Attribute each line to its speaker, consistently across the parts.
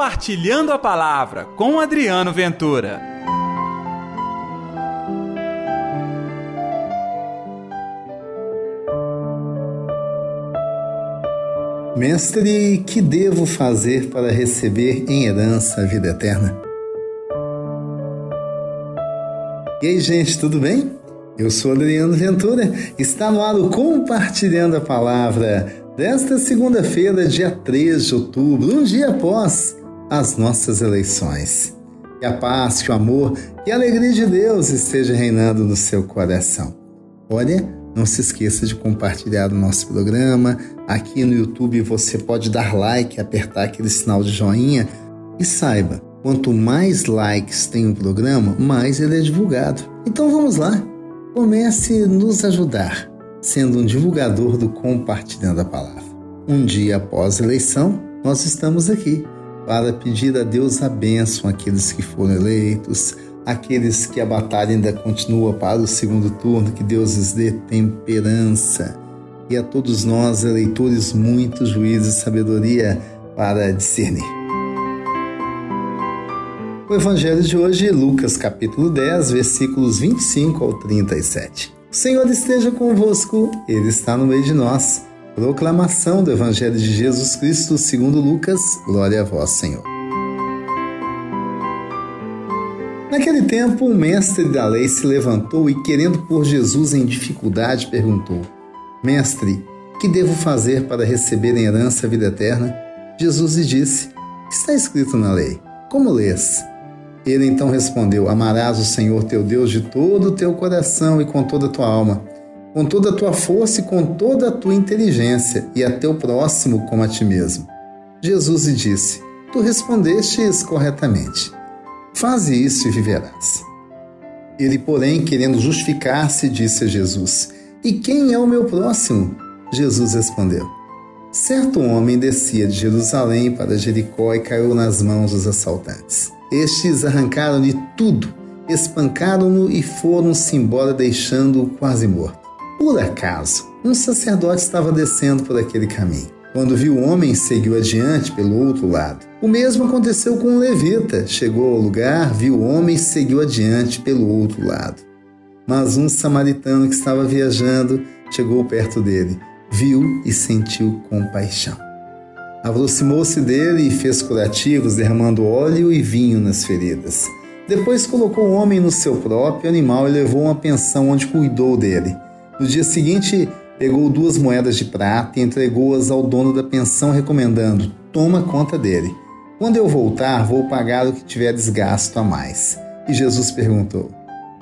Speaker 1: Compartilhando a Palavra com Adriano Ventura.
Speaker 2: Mestre, que devo fazer para receber em herança a vida eterna? E aí, gente, tudo bem? Eu sou Adriano Ventura, está no ar o Compartilhando a Palavra desta segunda-feira, dia 3 de outubro, um dia após as nossas eleições. Que a paz, que o amor e a alegria de Deus esteja reinando no seu coração. Olha, não se esqueça de compartilhar o nosso programa. Aqui no YouTube você pode dar like, apertar aquele sinal de joinha e saiba, quanto mais likes tem o programa, mais ele é divulgado. Então vamos lá, comece a nos ajudar sendo um divulgador do Compartilhando a Palavra. Um dia após a eleição, nós estamos aqui para pedir a Deus a bênção àqueles que foram eleitos, aqueles que a batalha ainda continua para o segundo turno, que Deus lhes dê temperança. E a todos nós, eleitores, muito juízo e sabedoria para discernir. O Evangelho de hoje, Lucas capítulo 10, versículos 25 ao 37. O Senhor esteja convosco, Ele está no meio de nós. Proclamação do Evangelho de Jesus Cristo segundo Lucas. Glória a vós, Senhor. Naquele tempo, o mestre da lei se levantou e, querendo pôr Jesus em dificuldade, perguntou: Mestre, que devo fazer para receber em herança a vida eterna? Jesus lhe disse: Está escrito na lei. Como lês? Ele então respondeu: Amarás o Senhor teu Deus de todo o teu coração e com toda a tua alma, com toda a tua força e com toda a tua inteligência, e a teu próximo como a ti mesmo. Jesus lhe disse: Tu respondestes corretamente. Faze isso e viverás. Ele, porém, querendo justificar-se, disse a Jesus: E quem é o meu próximo? Jesus respondeu: Certo homem descia de Jerusalém para Jericó e caiu nas mãos dos assaltantes. Estes arrancaram-lhe tudo, espancaram-no e foram-se embora, deixando-o quase morto. Por acaso, um sacerdote estava descendo por aquele caminho. Quando viu o homem, seguiu adiante pelo outro lado. O mesmo aconteceu com o levita. Chegou ao lugar, viu o homem e seguiu adiante pelo outro lado. Mas um samaritano que estava viajando chegou perto dele, viu e sentiu compaixão. Aproximou-se dele e fez curativos, derramando óleo e vinho nas feridas. Depois colocou o homem no seu próprio animal e levou uma pensão onde cuidou dele. No dia seguinte, pegou duas moedas de prata e entregou-as ao dono da pensão, recomendando: Toma conta dele. Quando eu voltar, vou pagar o que tiver desgasto a mais. E Jesus perguntou: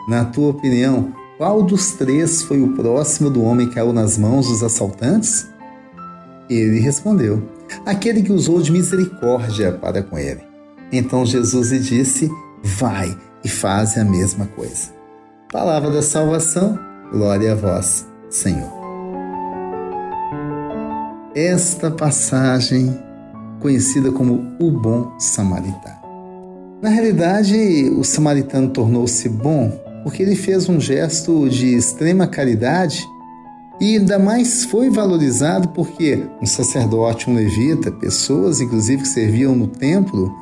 Speaker 2: Na tua opinião, qual dos três foi o próximo do homem que caiu nas mãos dos assaltantes? Ele respondeu: Aquele que usou de misericórdia para com ele. Então Jesus lhe disse: Vai e faz a mesma coisa. Palavra da salvação, glória a vós, Senhor. Esta passagem, conhecida como o bom samaritano. Na realidade, o samaritano tornou-se bom porque ele fez um gesto de extrema caridade e ainda mais foi valorizado porque um sacerdote, um levita, pessoas inclusive que serviam no templo,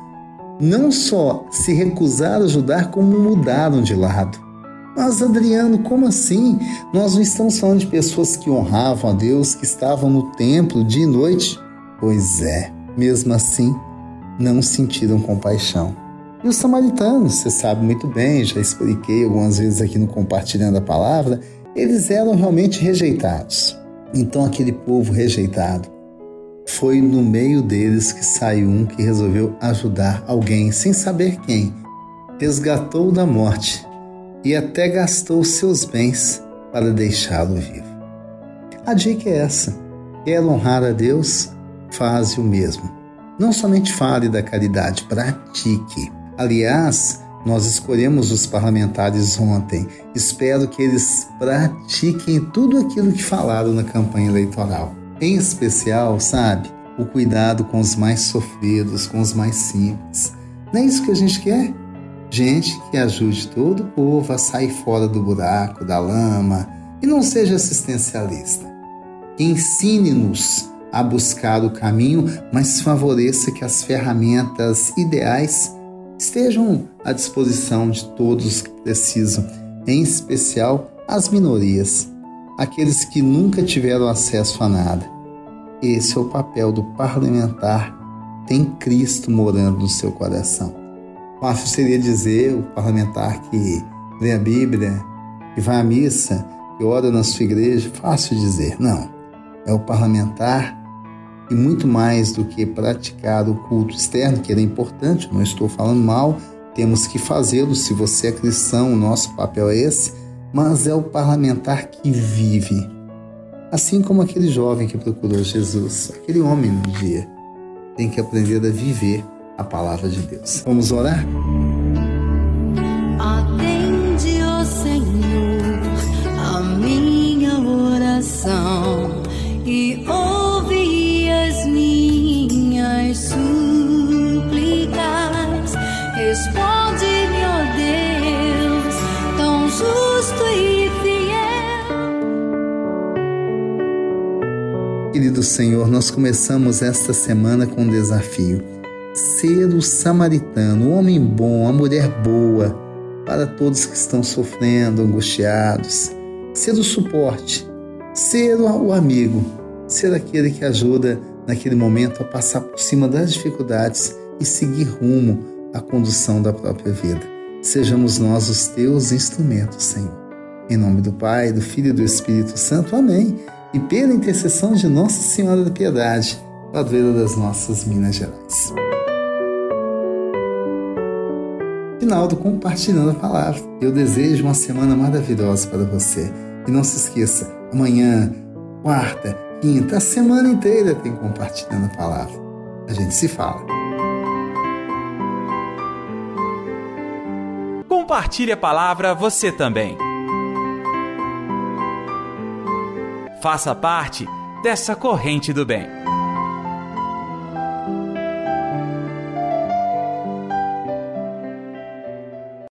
Speaker 2: não só se recusaram a ajudar, como mudaram de lado. Mas, Adriano, como assim? Nós não estamos falando de pessoas que honravam a Deus, que estavam no templo dia e noite? Pois é, mesmo assim, não sentiram compaixão. E os samaritanos, você sabe muito bem, já expliquei algumas vezes aqui no Compartilhando a Palavra, eles eram realmente rejeitados. Então, aquele povo rejeitado, foi no meio deles que saiu um que resolveu ajudar alguém sem saber quem, resgatou da morte e até gastou seus bens para deixá-lo vivo. A dica é essa: quer honrar a Deus? Faze o mesmo. Não somente fale da caridade, pratique. Aliás, nós escolhemos os parlamentares ontem. Espero que eles pratiquem tudo aquilo que falaram na campanha eleitoral. Em especial, sabe, o cuidado com os mais sofridos, com os mais simples. Não é isso que a gente quer? Gente que ajude todo o povo a sair fora do buraco, da lama e não seja assistencialista. Ensine-nos a buscar o caminho, mas favoreça que as ferramentas ideais estejam à disposição de todos que precisam, em especial as minorias, aqueles que nunca tiveram acesso a nada. Esse é o papel do parlamentar, tem Cristo morando no seu coração. Fácil seria dizer o parlamentar que lê a Bíblia, que vai à missa, que ora na sua igreja, fácil dizer. Não. É o parlamentar e muito mais do que praticar o culto externo, que ele é importante, não estou falando mal, temos que fazê-lo. Se você é cristão, o nosso papel é esse, mas é o parlamentar que vive. Assim como aquele jovem que procurou Jesus, aquele homem no dia, tem que aprender a viver a palavra de Deus. Vamos orar?
Speaker 3: Atende, ó Senhor, a minha oração e ouve as minhas súplicas. Responde-me, ó Deus, tão justo e fiel.
Speaker 2: Querido Senhor, nós começamos esta semana com um desafio ser o samaritano, o homem bom, a mulher boa para todos que estão sofrendo, angustiados. Ser o suporte, ser o amigo, ser aquele que ajuda naquele momento a passar por cima das dificuldades e seguir rumo à condução da própria vida. Sejamos nós os teus instrumentos, Senhor. Em nome do Pai, do Filho e do Espírito Santo. Amém. E pela intercessão de Nossa Senhora da Piedade, padroeira das nossas Minas Gerais. Final do Compartilhando a Palavra. Eu desejo uma semana maravilhosa para você. E não se esqueça, amanhã, quarta, quinta, a semana inteira tem Compartilhando a Palavra. A gente se fala.
Speaker 1: Compartilhe a palavra você também. Faça parte dessa corrente do bem.